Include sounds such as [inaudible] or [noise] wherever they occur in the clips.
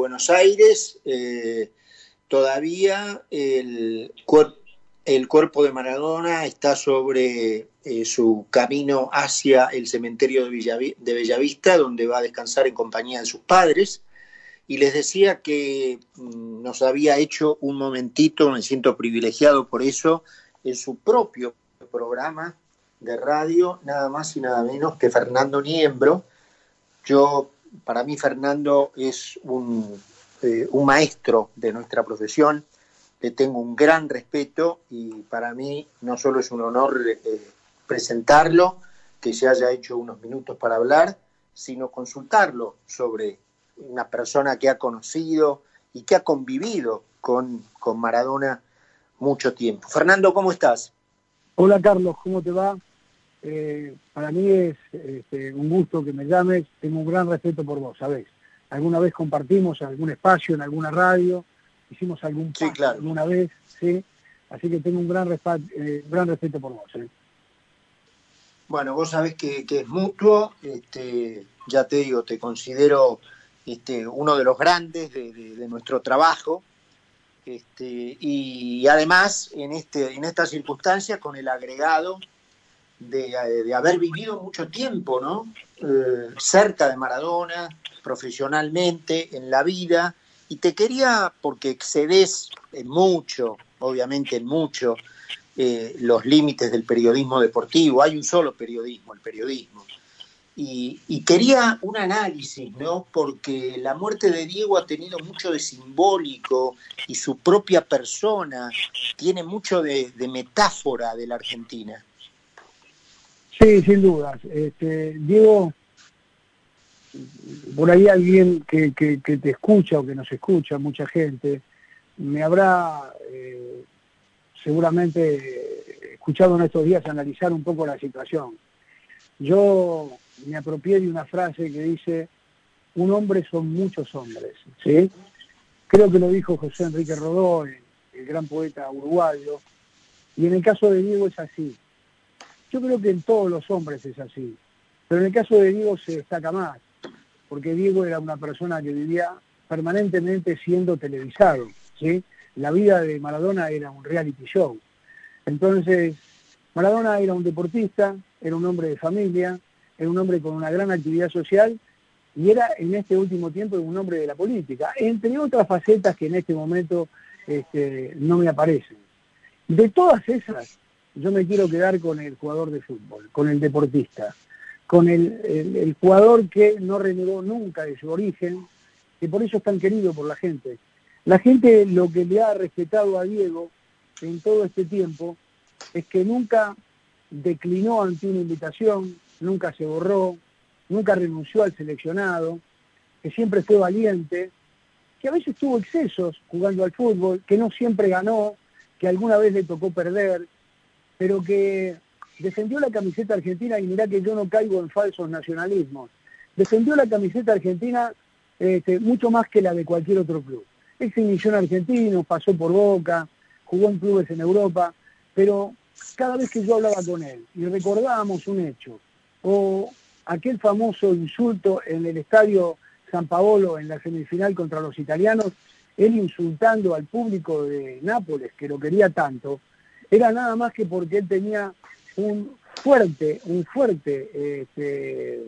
Buenos Aires, eh, todavía el, cuerpo de Maradona está sobre eh, su camino hacia el cementerio de, de Bellavista, donde va a descansar en compañía de sus padres. Y les decía que mm, nos había hecho un momentito, me siento privilegiado por eso, en su propio programa de radio, nada más y nada menos que Fernando Niembro. Yo, para mí, Fernando es un, eh, un maestro de nuestra profesión, le tengo un gran respeto y para mí no solo es un honor eh, presentarlo, que se haya hecho unos minutos para hablar, sino consultarlo sobre una persona que ha conocido y que ha convivido con, con Maradona mucho tiempo. Fernando, ¿cómo estás? Hola Carlos, ¿cómo te va? Eh, para mí es este, un gusto que me llames, tengo un gran respeto por vos, ¿sabés? Alguna vez compartimos algún espacio en alguna radio, hicimos algún sí, claro. alguna vez, ¿sí? Así que tengo un gran, eh, gran respeto por vos. ¿eh? Bueno, vos sabés que, es mutuo, este, ya te digo, te considero este, uno de los grandes de, nuestro trabajo, este, y, además en, este, en esta circunstancia con el agregado de, haber vivido mucho tiempo, ¿no? Eh, cerca de Maradona, profesionalmente, en la vida, y te quería, porque excedes en mucho, obviamente en mucho, eh, los límites del periodismo deportivo, hay un solo periodismo, el periodismo. Y, quería un análisis, ¿no? Porque la muerte de Diego ha tenido mucho de simbólico y su propia persona tiene mucho de metáfora de la Argentina. Sí, sin dudas. Este, Diego, por ahí alguien que, te escucha o que nos escucha, mucha gente, me habrá eh, seguramente escuchado en estos días analizar un poco la situación. Yo me apropié de una frase que dice, un hombre son muchos hombres, ¿sí? Creo que lo dijo José Enrique Rodó, el gran poeta uruguayo, y en el caso de Diego es así. Yo creo que en todos los hombres es así, pero en el caso de Diego se destaca más, porque Diego era una persona que vivía permanentemente siendo televisado, ¿sí? La vida de Maradona era un reality show. Entonces, Maradona era un deportista, era un hombre de familia, era un hombre con una gran actividad social y era en este último tiempo un hombre de la política, entre otras facetas que en este momento este, no me aparecen. De todas esas, yo me quiero quedar con el jugador de fútbol, con el deportista, con el, jugador que no renegó nunca de su origen, que por eso es tan querido por la gente. La gente lo que le ha respetado a Diego en todo este tiempo es que nunca declinó ante una invitación, nunca se borró, nunca renunció al seleccionado, que siempre fue valiente, que a veces tuvo excesos jugando al fútbol, que no siempre ganó, que alguna vez le tocó perder, pero que defendió la camiseta argentina y mirá que yo no caigo en falsos nacionalismos. Defendió la camiseta argentina este, mucho más que la de cualquier otro club. Se inició en argentino, pasó por Boca, jugó en clubes en Europa, pero cada vez que yo hablaba con él y recordábamos un hecho, o aquel famoso insulto en el estadio San Paolo en la semifinal contra los italianos, él insultando al público de Nápoles, que lo quería tanto, era nada más que porque él tenía un fuerte, un fuerte este,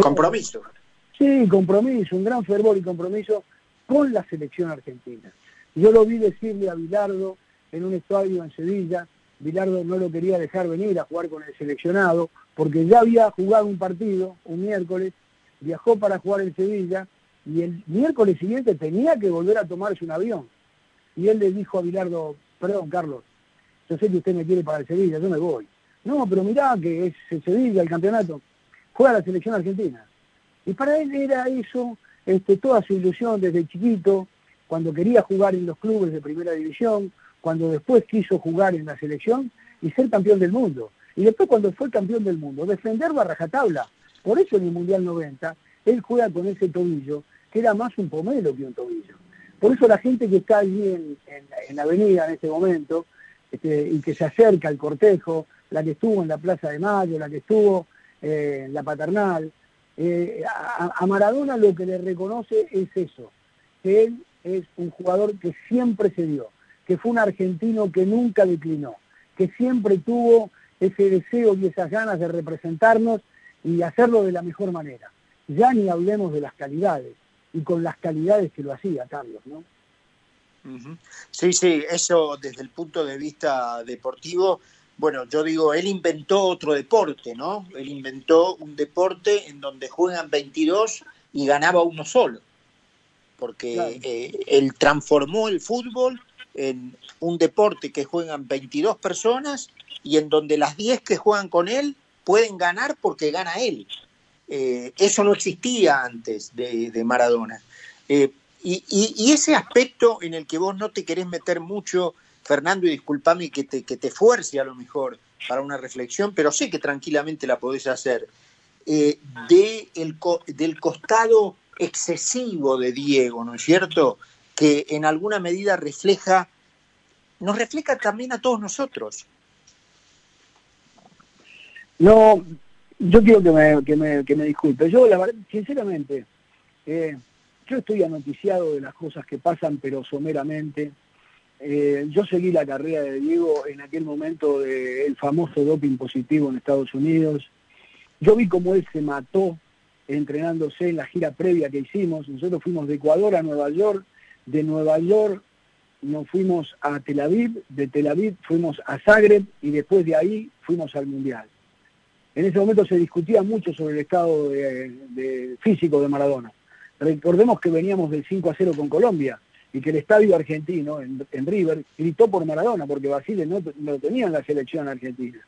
compromiso. Sí, compromiso, un gran fervor y compromiso con la selección argentina. Yo lo vi decirle a Bilardo en un estadio en Sevilla, Bilardo no lo quería dejar venir a jugar con el seleccionado, porque ya había jugado un partido, un miércoles, viajó para jugar en Sevilla, y el miércoles siguiente tenía que volver a tomarse un avión. Y él le dijo a Bilardo, perdón, Carlos, yo sé que usted me quiere para el Sevilla, yo me voy. No, pero mirá que es el Sevilla, el campeonato, juega la selección argentina. Y para él era eso, este, toda su ilusión desde chiquito, cuando quería jugar en los clubes de primera división, cuando después quiso jugar en la selección y ser campeón del mundo. Y después cuando fue campeón del mundo, defenderlo a rajatabla. Por eso en el Mundial 90, él juega con ese tobillo, que era más un pomelo que un tobillo. Por eso la gente que está allí en, la avenida en este momento este, y que se acerca al cortejo, la que estuvo en la Plaza de Mayo, la que estuvo eh, en la Paternal, Eh, a, Maradona lo que le reconoce es eso, que él es un jugador que siempre se dio, que fue un argentino que nunca declinó, que siempre tuvo ese deseo y esas ganas de representarnos y hacerlo de la mejor manera. Ya ni hablemos de las calidades, y con las calidades que lo hacía Carlos, ¿no? Sí, sí, eso desde el punto de vista deportivo, bueno, yo digo, él inventó otro deporte, ¿no? Él inventó un deporte en donde juegan 22 y ganaba uno solo, porque eh, él transformó el fútbol en un deporte que juegan 22 personas y en donde las 10 que juegan con él pueden ganar porque gana él. Eh, eso no existía antes de, Maradona. Eh, y, ese aspecto en el que vos no te querés meter mucho, Fernando, y discúlpame que te, que te fuerce a lo mejor para una reflexión, pero sé que tranquilamente la podés hacer, eh, de el, del costado excesivo de Diego, ¿no es cierto? Que en alguna medida refleja, nos refleja también a todos nosotros. No, yo quiero que me, que me, que me disculpe. Yo, la verdad, sinceramente, eh, yo estoy anoticiado de las cosas que pasan, pero someramente. Eh, yo seguí la carrera de Diego en aquel momento del famoso doping positivo en Estados Unidos. Yo vi cómo él se mató entrenándose en la gira previa que hicimos. Nosotros fuimos de Ecuador a Nueva York, de Nueva York nos fuimos a Tel Aviv, de Tel Aviv fuimos a Zagreb y después de ahí fuimos al Mundial. En ese momento se discutía mucho sobre el estado de, físico de Maradona. Recordemos que veníamos del 5 a 0 con Colombia y que el estadio argentino, en, River, gritó por Maradona porque Basile no, lo tenía en la selección argentina.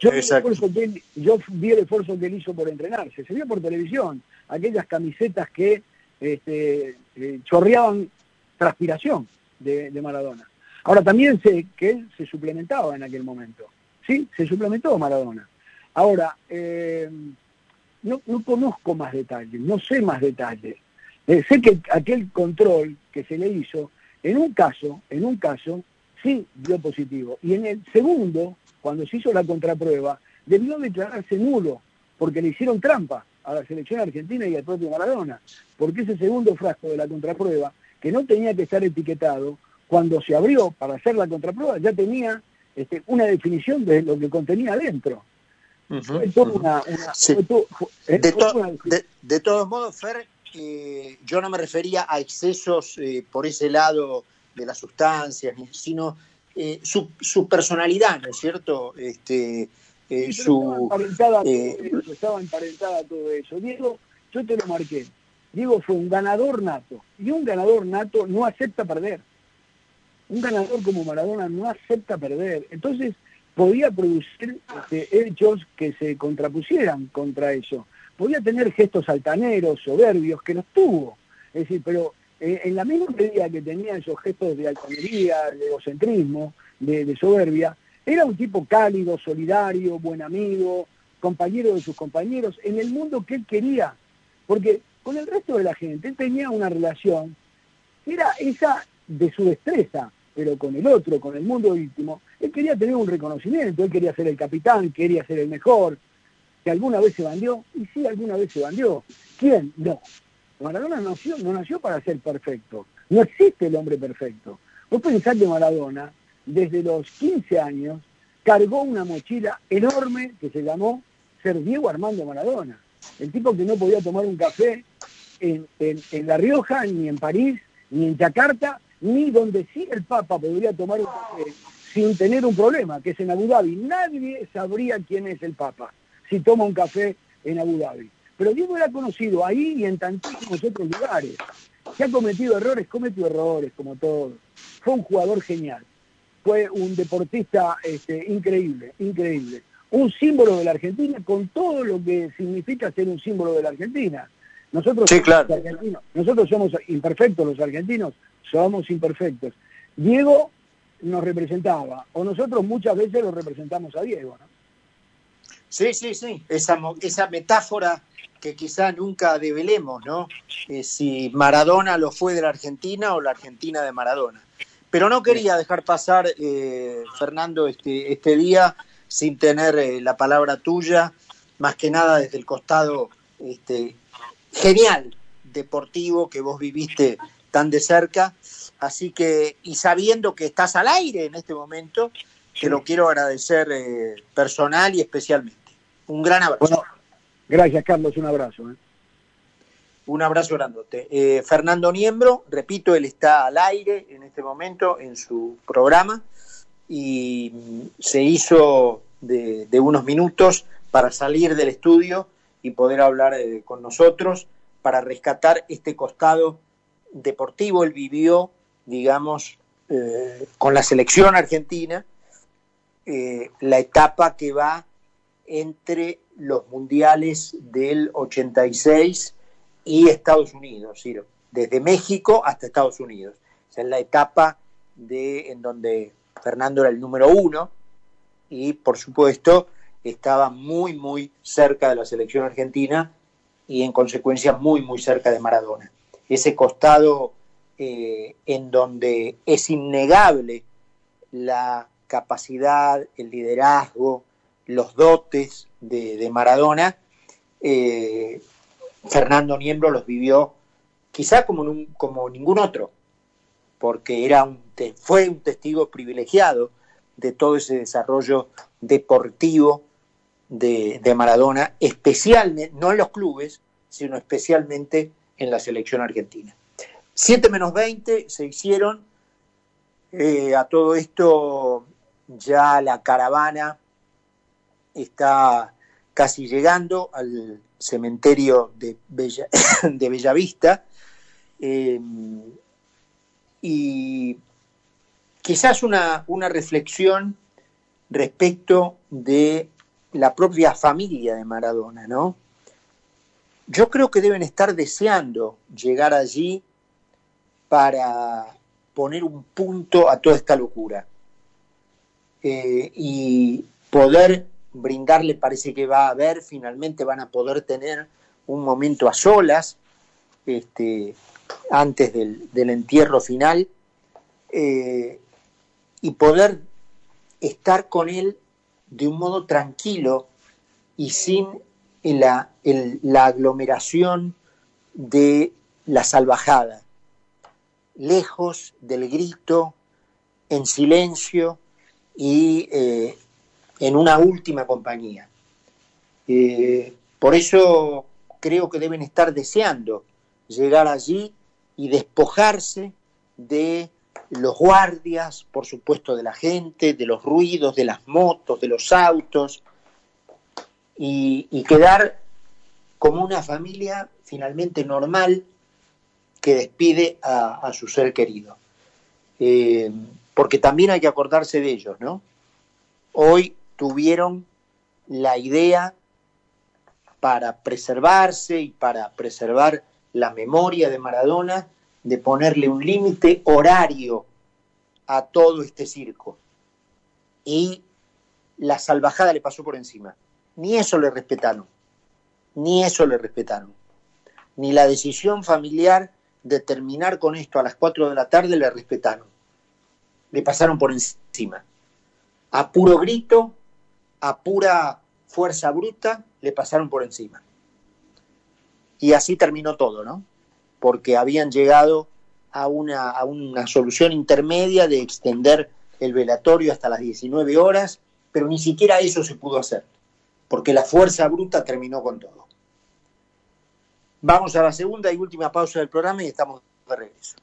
Yo vi, el esfuerzo que él hizo por entrenarse, se vio por televisión, aquellas camisetas que este, eh, chorreaban transpiración de, de, Maradona. Ahora también sé que él se suplementaba en aquel momento, ¿sí? Se suplementó Maradona. Ahora, eh, no, conozco más detalles, no sé más detalles. Eh, sé que aquel control que se le hizo, en un caso, en un caso, sí dio positivo. Y en el segundo, cuando se hizo la contraprueba, debió declararse nulo, porque le hicieron trampa a la selección argentina y al propio Maradona. Porque ese segundo frasco de la contraprueba, que no tenía que estar etiquetado, cuando se abrió para hacer la contraprueba, ya tenía este, una definición de lo que contenía adentro de, todos modos, Fer, eh, yo no me refería a excesos eh, por ese lado de las sustancias, sino eh, su, su, personalidad, ¿no es cierto? Este, su, estaba emparentada, todo eso, Diego, yo te lo marqué. Diego fue un ganador nato. Y un ganador nato no acepta perder. Un ganador como Maradona no acepta perder. Entonces, podía producir hechos que se contrapusieran contra eso. Podía tener gestos altaneros, soberbios, que los tuvo. Es decir, pero eh, en la misma medida que tenía esos gestos de altanería, de egocentrismo, de, soberbia, era un tipo cálido, solidario, buen amigo, compañero de sus compañeros, en el mundo que él quería. Porque con el resto de la gente él tenía una relación era esa de su destreza, pero con el otro, con el mundo íntimo, él quería tener un reconocimiento, él quería ser el capitán, quería ser el mejor, que alguna vez se bandió, y sí, alguna vez se bandió. ¿Quién? No. Maradona nació, no nació para ser perfecto. No existe el hombre perfecto. Vos pensás que Maradona, desde los 15 años, cargó una mochila enorme que se llamó ser Diego Armando Maradona. El tipo que no podía tomar un café en, en La Rioja, ni en París, ni en Yakarta, ni donde sí el Papa podría tomar un café sin tener un problema, que es en Abu Dhabi. Nadie sabría quién es el Papa si toma un café en Abu Dhabi. Pero Diego era conocido ahí y en tantísimos otros lugares. Se ha cometido errores, cometió errores, como todos. Fue un jugador genial. Fue un deportista este, increíble, increíble. Un símbolo de la Argentina con todo lo que significa ser un símbolo de la Argentina. Nosotros, nosotros somos imperfectos los argentinos, somos imperfectos. Diego nos representaba, o nosotros muchas veces lo representamos a Diego, ¿no? Sí, sí, sí, esa, esa metáfora que quizá nunca develemos, ¿no? Eh, si Maradona lo fue de la Argentina o la Argentina de Maradona. Pero no quería dejar pasar, eh, Fernando, este, este día sin tener eh, la palabra tuya, más que nada desde el costado este, genial deportivo que vos viviste tan de cerca. Así que, y sabiendo que estás al aire en este momento, te lo quiero agradecer eh, personal y especialmente. Un gran abrazo. gracias, Carlos, un abrazo. ¿eh? Un abrazo grandote. Eh, Fernando Niembro, repito, él está al aire en este momento en su programa y se hizo de, unos minutos para salir del estudio y poder hablar con nosotros para rescatar este costado deportivo. Él vivió, digamos, eh, con la selección argentina, la etapa que va entre los mundiales del 86 y Estados Unidos, desde México hasta Estados Unidos. Esa es la etapa de, en donde Fernando era el número uno y, por supuesto, estaba muy, muy cerca de la selección argentina y, en consecuencia, muy, muy cerca de Maradona. Ese costado eh, en donde es innegable la capacidad, el liderazgo, los dotes de, Maradona, eh, Fernando Niembro los vivió quizá como, ningún otro, porque era fue un testigo privilegiado de todo ese desarrollo deportivo de, Maradona, especialmente, no en los clubes, sino especialmente en la selección argentina. 7 menos 20 se hicieron, eh, a todo esto ya la caravana está casi llegando al cementerio de, Bella, [coughs] de Bellavista. Eh, y quizás una, una reflexión respecto de la propia familia de Maradona, ¿no? Yo creo que deben estar deseando llegar allí para poner un punto a toda esta locura. Eh, y poder brindarle parece que va a haber, finalmente van a poder tener un momento a solas este, antes del, entierro final eh, y poder estar con él de un modo tranquilo y sin la, la aglomeración de la salvajada, lejos del grito, en silencio y eh, en una última compañía. Eh, por eso creo que deben estar deseando llegar allí y despojarse de los guardias, por supuesto de la gente, de los ruidos, de las motos, de los autos, y, quedar como una familia finalmente normal que despide a, su ser querido. Eh, porque también hay que acordarse de ellos, ¿no? Hoy tuvieron la idea para preservarse y para preservar la memoria de Maradona de ponerle un límite horario a todo este circo. Y la salvajada le pasó por encima. Ni eso le respetaron. Ni eso le respetaron. Ni la decisión familiar de terminar con esto a las 4 de la tarde le respetaron. Le pasaron por encima. A puro grito a pura fuerza bruta le pasaron por encima. Y así terminó todo, ¿no? Porque habían llegado a una, a una solución intermedia de extender el velatorio hasta las 19 horas, pero ni siquiera eso se pudo hacer, porque la fuerza bruta terminó con todo. Vamos a la segunda y última pausa del programa y estamos de regreso.